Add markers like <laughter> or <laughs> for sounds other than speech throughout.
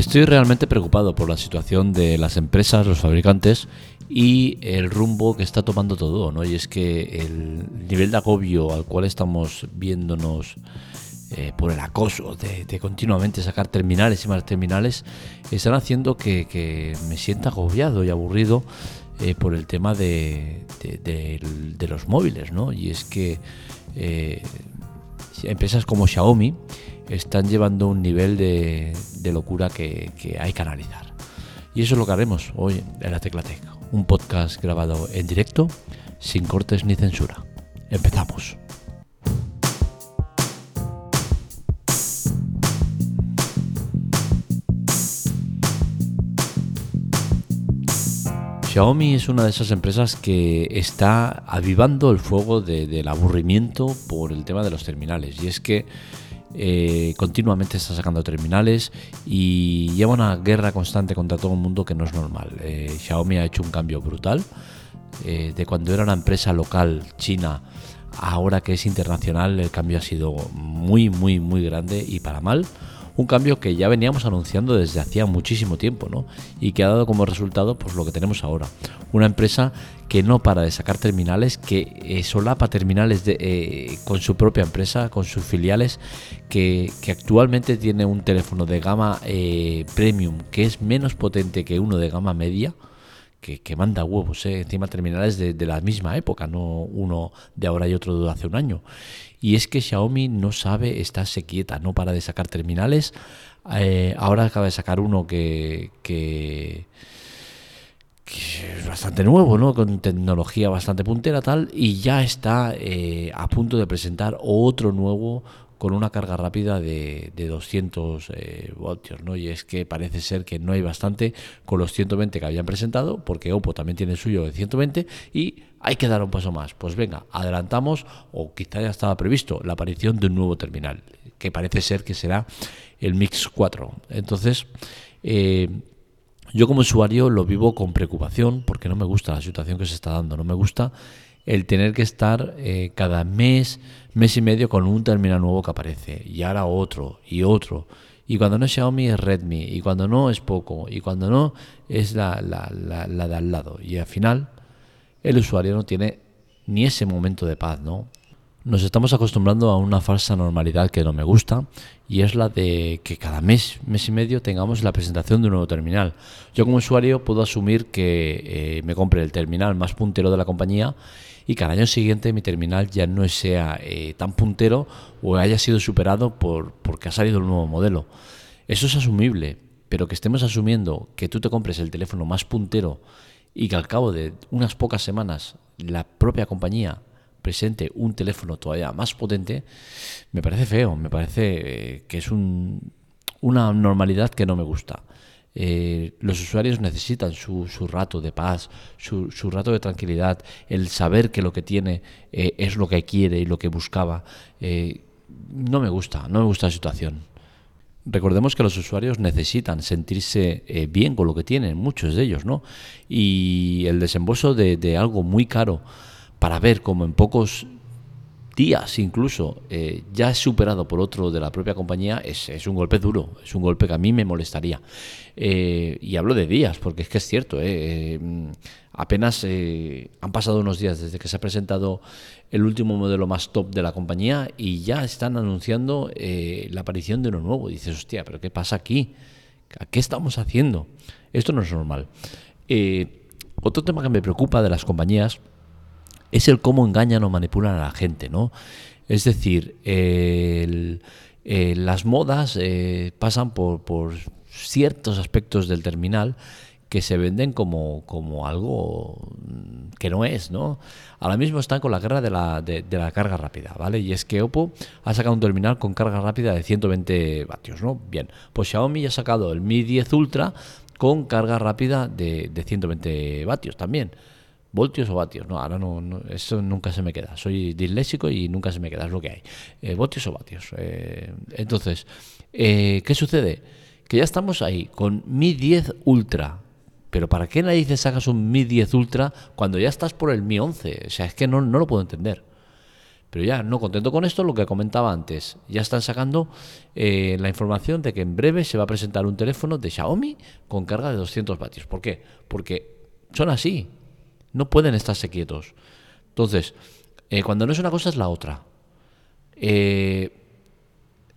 Estoy realmente preocupado por la situación de las empresas, los fabricantes y el rumbo que está tomando todo, ¿no? Y es que el nivel de agobio al cual estamos viéndonos eh, por el acoso de, continuamente sacar terminales y más terminales están haciendo que, me sienta agobiado y aburrido eh, por el tema de, los móviles, ¿no? Y es que eh, empresas como Xiaomi están llevando un nivel de, locura que, hay que analizar. Y eso es lo que haremos hoy en la Teclatec, un podcast grabado en directo, sin cortes ni censura. Empezamos. Xiaomi es una de esas empresas que está avivando el fuego del aburrimiento por el tema de los terminales. Y es que eh, continuamente está sacando terminales y lleva una guerra constante contra todo el mundo que no es normal. Eh, Xiaomi ha hecho un cambio brutal. Eh, de cuando era una empresa local china, ahora que es internacional, el cambio ha sido muy, muy, muy grande y para mal un cambio que ya veníamos anunciando desde hacía muchísimo tiempo, ¿no? Y que ha dado como resultado pues lo que tenemos ahora. Una empresa que no para de sacar terminales, que eh, solapa terminales de, eh, con su propia empresa, con sus filiales, que, actualmente tiene un teléfono de gama eh, premium que es menos potente que uno de gama media. Que, manda huevos, encima terminales de, de, la misma época, no uno de ahora y otro de hace un año. Y es que Xiaomi no sabe estarse quieta, no para de sacar terminales. Eh, ahora acaba de sacar uno que, que, es bastante nuevo, ¿no? con tecnología bastante puntera tal, y ya está eh, a punto de presentar otro nuevo con una carga rápida de, de 200 eh, voltios, ¿no? Y es que parece ser que no hay bastante con los 120 que habían presentado, porque Oppo también tiene el suyo de 120 y hay que dar un paso más. Pues venga, adelantamos, o quizá ya estaba previsto, la aparición de un nuevo terminal, que parece ser que será el Mix 4. Entonces, eh, yo como usuario lo vivo con preocupación porque no me gusta la situación que se está dando, no me gusta el tener que estar eh, cada mes, mes y medio con un terminal nuevo que aparece, y ahora otro, y otro. Y cuando no es Xiaomi es Redmi, y cuando no es Poco, y cuando no es la, la, la, de al lado. Y al final el usuario no tiene ni ese momento de paz, ¿no? Nos estamos acostumbrando a una falsa normalidad que no me gusta y es la de que cada mes, mes y medio tengamos la presentación de un nuevo terminal. Yo como usuario puedo asumir que eh, me compre el terminal más puntero de la compañía y que al año siguiente mi terminal ya no sea eh, tan puntero o haya sido superado por porque ha salido un nuevo modelo. Eso es asumible, pero que estemos asumiendo que tú te compres el teléfono más puntero y que al cabo de unas pocas semanas la propia compañía presente un teléfono todavía más potente, me parece feo, me parece eh, que es un, una normalidad que no me gusta. Eh, los usuarios necesitan su, su rato de paz, su, su, rato de tranquilidad, el saber que lo que tiene eh, es lo que quiere y lo que buscaba. No me gusta, no me gusta la situación. Recordemos que los usuarios necesitan sentirse bien con lo que tienen, muchos de ellos, ¿no? Y el desembolso de, de algo muy caro para ver cómo en pocos días incluso eh, ya es superado por otro de la propia compañía, es, un golpe duro, es un golpe que a mí me molestaría. Eh, y hablo de días, porque es que es cierto, eh, apenas han pasado unos días desde que se ha presentado el último modelo más top de la compañía y ya están anunciando la aparición de uno nuevo. dices, hostia, pero ¿qué pasa aquí? ¿Qué estamos haciendo? Esto no es normal. otro tema que me preocupa de las compañías es el cómo engañan o manipulan a la gente, ¿no? Es decir, eh, las modas eh, pasan por, ciertos aspectos del terminal que se venden como, como, algo que no es, ¿no? Ahora mismo están con la guerra de la, de, la, carga rápida, ¿vale? Y es que Oppo ha sacado un terminal con carga rápida de 120 vatios, ¿no? Bien, pues Xiaomi ha sacado el Mi 10 Ultra con carga rápida de, de 120 vatios también voltios o vatios. No, ahora no, eso nunca se me queda. Soy disléxico y nunca se me queda, es lo que hay. Eh, voltios o vatios. Eh, entonces, eh, ¿qué sucede? Que ya estamos ahí con Mi 10 Ultra. Pero ¿para qué narices sacas un Mi 10 Ultra cuando ya estás por el Mi 11? O sea, es que no, no lo puedo entender. Pero ya, no contento con esto, lo que comentaba antes, ya están sacando eh, la información de que en breve se va a presentar un teléfono de Xiaomi con carga de 200 vatios. ¿Por qué? Porque son así, no pueden estarse quietos. Entonces, eh, cuando no es una cosa es la otra. Eh,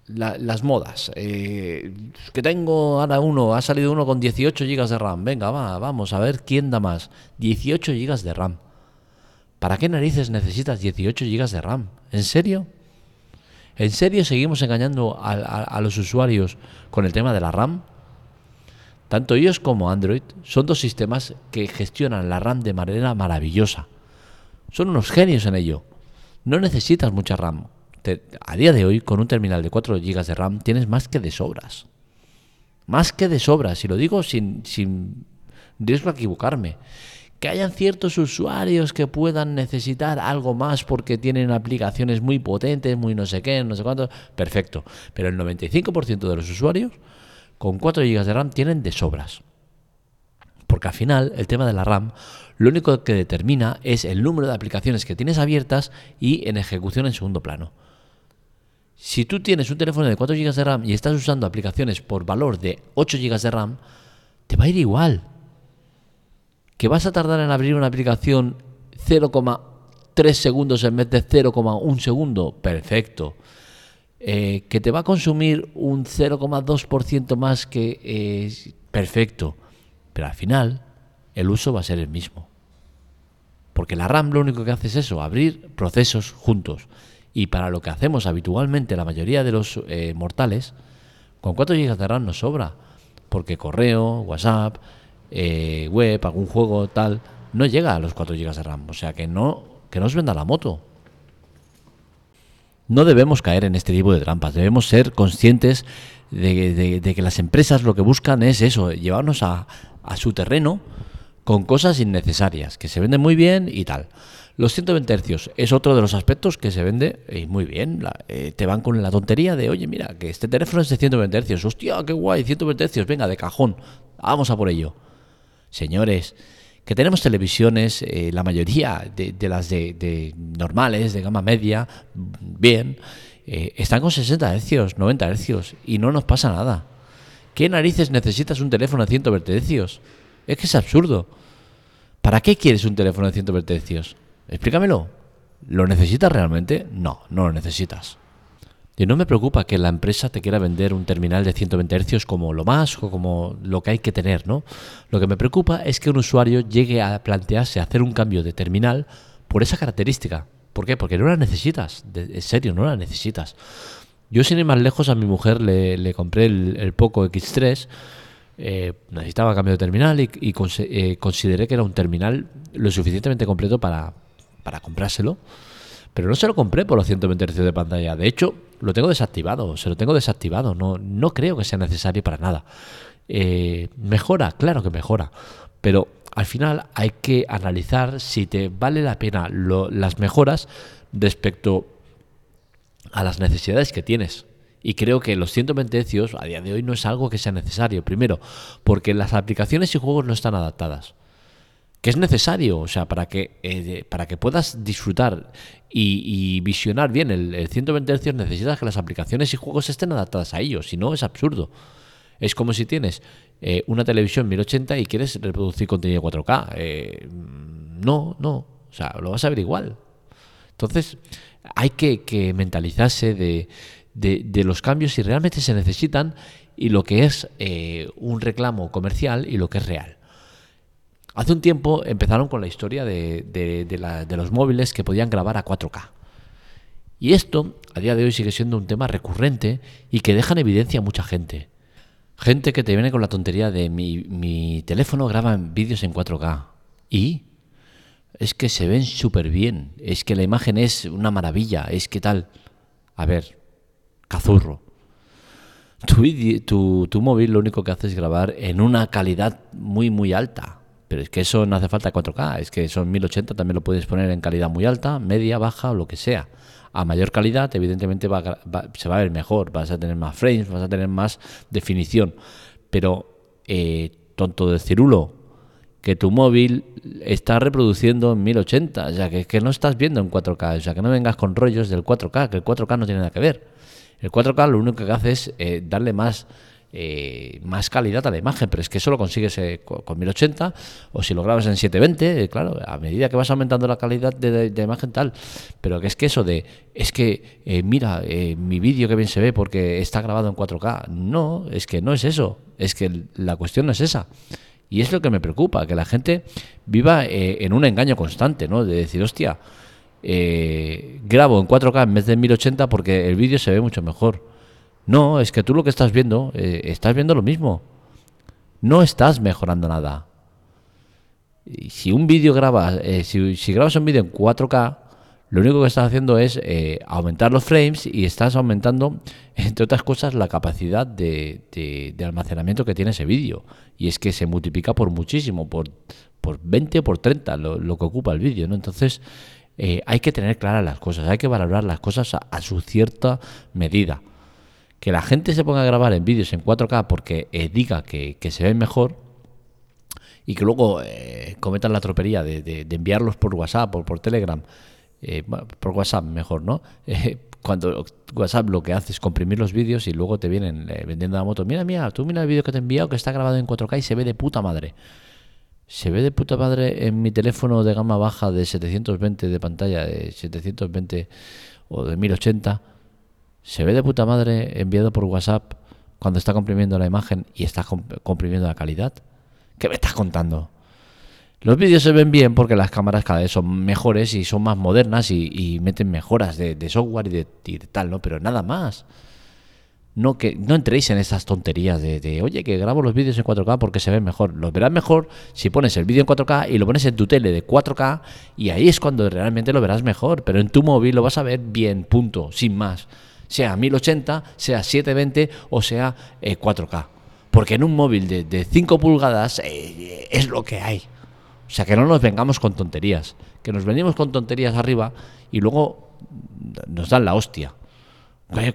las modas. que tengo ahora uno, ha salido uno con 18 GB de RAM. Venga, va, vamos a ver quién da más. 18 GB de RAM. ¿Para qué narices necesitas 18 GB de RAM? ¿En serio? ¿En serio seguimos engañando a, los usuarios con el tema de la RAM? Tanto iOS como Android son dos sistemas que gestionan la RAM de manera maravillosa. Son unos genios en ello. No necesitas mucha RAM. a día de hoy, con un terminal de 4 GB de RAM, tienes más que de sobras. Más que de sobras, y lo digo sin, sin riesgo a equivocarme que hayan ciertos usuarios que puedan necesitar algo más porque tienen aplicaciones muy potentes, muy no sé qué, no sé cuánto, perfecto. Pero el 95% de los usuarios con 4 GB de RAM tienen de sobras. Porque al final el tema de la RAM lo único que determina es el número de aplicaciones que tienes abiertas y en ejecución en segundo plano. Si tú tienes un teléfono de 4 GB de RAM y estás usando aplicaciones por valor de 8 GB de RAM, te va a ir igual que vas a tardar en abrir una aplicación 0,3 segundos en vez de 0,1 segundo, perfecto. Eh, que te va a consumir un 0,2% más que eh, perfecto. Pero al final el uso va a ser el mismo. Porque la RAM lo único que hace es eso, abrir procesos juntos. Y para lo que hacemos habitualmente la mayoría de los eh, mortales, con 4 GB de RAM nos sobra. Porque correo, WhatsApp, eh, web, algún juego, tal, no llega a los 4 GB de RAM. O sea que no, que no os venda la moto. No debemos caer en este tipo de trampas. Debemos ser conscientes de, que las empresas lo que buscan es eso, llevarnos a, a su terreno con cosas innecesarias, que se venden muy bien y tal. Los 120 Hz es otro de los aspectos que se vende y muy bien. Eh, te van con la tontería de, oye, mira, que este teléfono es de 120 Hz. Hostia, qué guay, 120 Hz, venga, de cajón. Vamos a por ello señores, que tenemos televisiones, eh, la mayoría de, las de, normales, de gama media, bien, eh, están con 60 Hz, 90 Hz y no nos pasa nada. ¿Qué narices necesitas un teléfono de 120 Hz? Es que es absurdo. ¿Para qué quieres un teléfono de 120 Hz? Explícamelo. ¿Lo necesitas realmente? No, no lo necesitas. Y no me preocupa que la empresa te quiera vender un terminal de 120 Hz como lo más o como lo que hay que tener, ¿no? Lo que me preocupa es que un usuario llegue a plantearse hacer un cambio de terminal por esa característica. ¿Por qué? Porque no la necesitas, en serio, no la necesitas. Yo sin ir más lejos a mi mujer le, compré el, Poco X3, eh, necesitaba cambio de terminal y, eh, consideré que era un terminal lo suficientemente completo para, para comprárselo. Pero no se lo compré por los 120 Hz de pantalla. De hecho, lo tengo desactivado. Se lo tengo desactivado. No, no creo que sea necesario para nada. Eh, mejora, claro que mejora. Pero al final hay que analizar si te vale la pena las mejoras respecto a las necesidades que tienes. Y creo que los 120 Hz a día de hoy no es algo que sea necesario. Primero, porque las aplicaciones y juegos no están adaptadas que es necesario, o sea, para que, eh, para que puedas disfrutar y, visionar bien el, 120 Hz necesitas que las aplicaciones y juegos estén adaptadas a ello, si no es absurdo. Es como si tienes eh, una televisión 1080 y quieres reproducir contenido 4K. Eh, no, no, o sea, lo vas a ver igual. Entonces, hay que, mentalizarse de, de, los cambios si realmente se necesitan y lo que es un reclamo comercial y lo que es real. Hace un tiempo empezaron con la historia de, los móviles que podían grabar a 4K. Y esto a día de hoy sigue siendo un tema recurrente y que deja en evidencia a mucha gente. Gente que te viene con la tontería de mi, mi teléfono graba vídeos en 4K. ¿Y? Es que se ven súper bien. Es que la imagen es una maravilla. Es que tal. A ver, cazurro. Tu, tu, tu móvil lo único que hace es grabar en una calidad muy, muy alta pero es que eso no hace falta 4K, es que son 1080 también lo puedes poner en calidad muy alta, media, baja o lo que sea. A mayor calidad, evidentemente se va a ver mejor, vas a tener más frames, vas a tener más definición. Pero, eh, tonto de cirulo, que tu móvil está reproduciendo en 1080, o sea, que, que no estás viendo en 4K, o sea, que no vengas con rollos del 4K, que el 4K no tiene nada que ver. El 4K lo único que hace es eh, darle más, eh, más calidad a la imagen, pero es que eso lo consigues eh, con 1080 o si lo grabas en 720, claro, a medida que vas aumentando la calidad de, de, imagen tal, pero que es que eso de, es que mira, mi vídeo que bien se ve porque está grabado en 4K, no, es que no es eso, es que la cuestión no es esa. Y es lo que me preocupa, que la gente viva eh, en un engaño constante, ¿no? De decir, hostia, eh, grabo en 4K en vez de 1080 porque el vídeo se ve mucho mejor. No, es que tú lo que estás viendo, eh, estás viendo lo mismo. No estás mejorando nada. Y si un vídeo grabas, si, si, grabas un vídeo en 4K, lo único que estás haciendo es eh, aumentar los frames y estás aumentando, entre otras cosas, la capacidad de, almacenamiento que tiene ese vídeo. Y es que se multiplica por muchísimo, por, por 20 o por 30 lo, que ocupa el vídeo. ¿no? Entonces, eh, hay que tener claras las cosas, hay que valorar las cosas a, su cierta medida. Que la gente se ponga a grabar en vídeos en 4K porque eh, diga que, se ven mejor, y que luego cometan la tropería de, enviarlos por WhatsApp o por Telegram eh, por WhatsApp mejor, ¿no? <laughs> Eh, cuando WhatsApp lo que hace es comprimir los vídeos y luego te vienen eh, vendiendo la moto. Mira, mira, tú mira el vídeo que te he enviado que está grabado en 4K y se ve de puta madre. Se ve de puta madre en mi teléfono de gama baja de 720 de pantalla, de 720 o de 1080. Se ve de puta madre enviado por WhatsApp cuando está comprimiendo la imagen y está comprimiendo la calidad. ¿Qué me estás contando? Los vídeos se ven bien porque las cámaras cada vez son mejores y son más modernas y, meten mejoras de, software y de, tal, ¿no? Pero nada más. No, que, no entréis en esas tonterías de, oye, que grabo los vídeos en 4K porque se ven mejor. Los verás mejor si pones el vídeo en 4K y lo pones en tu tele de 4K y ahí es cuando realmente lo verás mejor. Pero en tu móvil lo vas a ver bien, punto, sin más. Sea 1080, sea 720 o sea 4K. Eh, porque en un móvil de, 5 pulgadas eh, es lo que hay. O sea, que no nos vengamos con tonterías, que nos venimos con tonterías arriba y luego nos dan la hostia.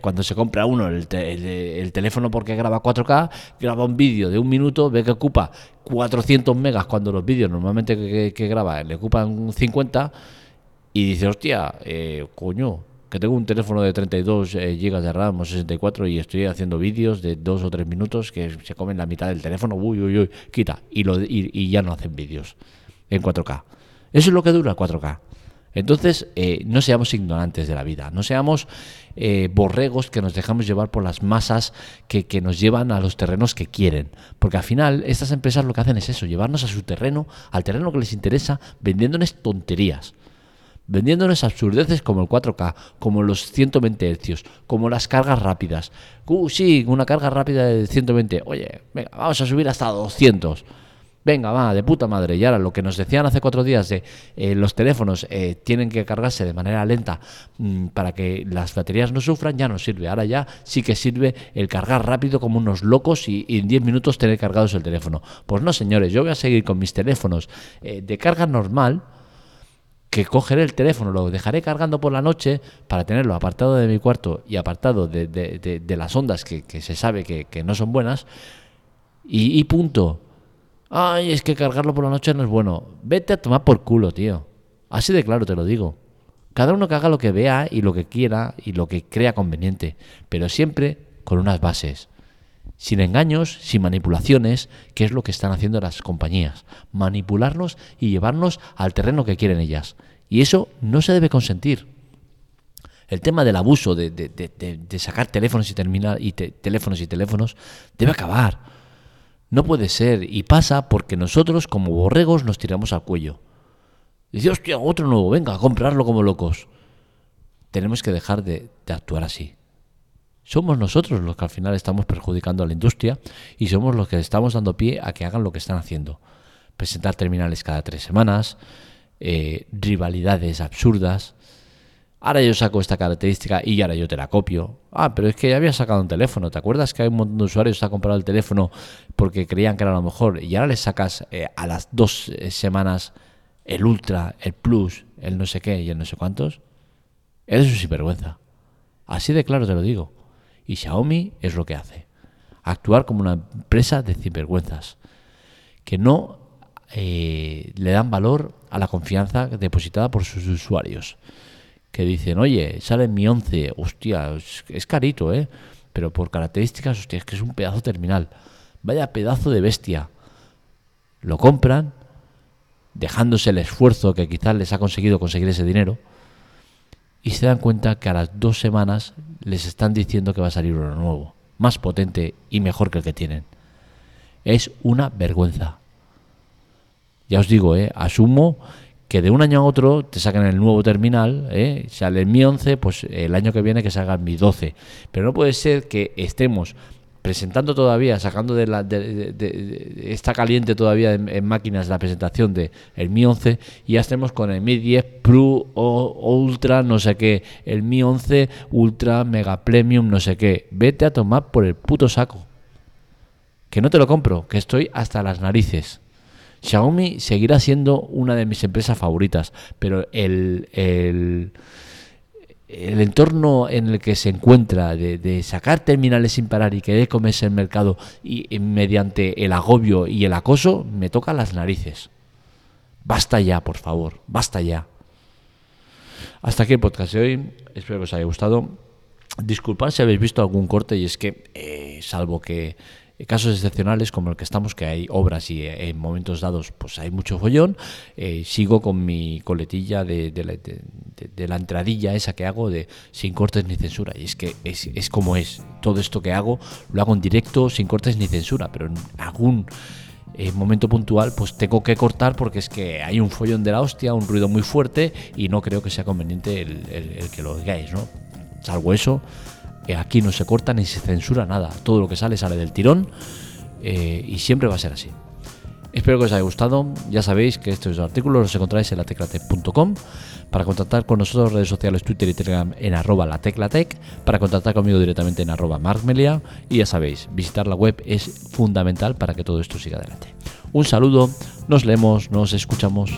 Cuando se compra uno el, teléfono porque graba 4K, graba un vídeo de un minuto, ve que ocupa 400 megas cuando los vídeos normalmente que, graba le ocupan 50 y dice, hostia, eh, coño, que tengo un teléfono de 32 GB eh, de RAM o 64 y estoy haciendo vídeos de 2 o 3 minutos que se comen la mitad del teléfono, uy, uy, uy, quita, y, lo, y ya no hacen vídeos en 4K. Eso es lo que dura 4K. Entonces, eh, no seamos ignorantes de la vida, no seamos eh, borregos que nos dejamos llevar por las masas que, que, nos llevan a los terrenos que quieren. Porque al final, estas empresas lo que hacen es eso, llevarnos a su terreno, al terreno que les interesa, vendiéndonos tonterías. Vendiéndonos absurdeces como el 4K, como los 120 Hz, como las cargas rápidas. Uh, sí, una carga rápida de 120. Oye, venga, vamos a subir hasta 200 venga, va, de puta madre. Y ahora lo que nos decían hace cuatro días de eh, los teléfonos eh, tienen que cargarse de manera lenta mm, para que las baterías no sufran, ya no sirve. Ahora ya sí que sirve el cargar rápido como unos locos y, en 10 minutos tener cargados el teléfono. Pues no, señores, yo voy a seguir con mis teléfonos eh, de carga normal que cogeré el teléfono, lo dejaré cargando por la noche para tenerlo apartado de mi cuarto y apartado de, las ondas que, se sabe que, no son buenas y punto. Ay, es que cargarlo por la noche no es bueno. Vete a tomar por culo, tío. Así de claro te lo digo. Cada uno que haga lo que vea y lo que quiera y lo que crea conveniente, pero siempre con unas bases. Sin engaños, sin manipulaciones, que es lo que están haciendo las compañías. Manipularnos y llevarnos al terreno que quieren ellas. Y eso no se debe consentir. El tema del abuso de, sacar teléfonos y, terminar, y teléfonos y teléfonos debe acabar no puede ser, y pasa porque nosotros como borregos nos tiramos al cuello. Dice, hostia, otro nuevo, venga, a comprarlo como locos. Tenemos que dejar de, actuar así. Somos nosotros los que al final estamos perjudicando a la industria y somos los que estamos dando pie a que hagan lo que están haciendo. Presentar terminales cada tres semanas, eh, rivalidades absurdas, Ahora yo saco esta característica y ahora yo te la copio. Ah, pero es que ya había sacado un teléfono. ¿Te acuerdas que hay un montón de usuarios que han comprado el teléfono porque creían que era lo mejor? Y ahora les sacas eh, a las dos eh, semanas el Ultra, el Plus, el no sé qué y el no sé cuántos. Eres un sinvergüenza. Así de claro te lo digo. Y Xiaomi es lo que hace. Actuar como una empresa de sinvergüenzas. Que no eh, le dan valor a la confianza depositada por sus usuarios. Que dicen, oye, sale mi 11, hostia, es, carito, ¿eh? Pero por características, hostia, es que es un pedazo terminal. Vaya pedazo de bestia. Lo compran, dejándose el esfuerzo que quizás les ha conseguido conseguir ese dinero, y se dan cuenta que a las dos semanas les están diciendo que va a salir uno nuevo, más potente y mejor que el que tienen. Es una vergüenza. Ya os digo, ¿eh? asumo que de un año a otro te sacan el nuevo terminal, ¿eh? sale Mi 11, pues el año que viene que salga Mi 12. Pero no puede ser que estemos presentando todavía, sacando de la de, está caliente todavía en, máquinas la presentación de el Mi 11 y ya estemos con el Mi 10 Pro o Ultra no sé qué, el Mi 11 Ultra Mega Premium no sé qué. Vete a tomar por el puto saco. Que no te lo compro, que estoy hasta las narices. Xiaomi seguirá siendo una de mis empresas favoritas, pero el, el, entorno en el que se encuentra de, sacar terminales sin parar y que comerse el mercado y, mediante el agobio y el acoso me toca las narices. Basta ya, por favor, basta ya. Hasta aquí el podcast de hoy. Espero que os haya gustado. Disculpad si habéis visto algún corte y es que, eh, salvo que casos excepcionales como el que estamos, que hay obras y eh, en momentos dados pues hay mucho follón, eh, sigo con mi coletilla de, la, entradilla esa que hago de sin cortes ni censura. Y es que es, como es. Todo esto que hago lo hago en directo, sin cortes ni censura, pero en algún eh, momento puntual pues tengo que cortar porque es que hay un follón de la hostia, un ruido muy fuerte y no creo que sea conveniente el, el que lo digáis, ¿no? Salvo eso, aquí no se corta ni se censura nada. Todo lo que sale sale del tirón eh, y siempre va a ser así. Espero que os haya gustado. Ya sabéis que estos artículos los encontráis en lateclatec.com. Para contactar con nosotros, redes sociales, Twitter y Telegram en arroba lateclatec. Para contactar conmigo directamente en arroba markmelia. Y ya sabéis, visitar la web es fundamental para que todo esto siga adelante. Un saludo, nos leemos, nos escuchamos.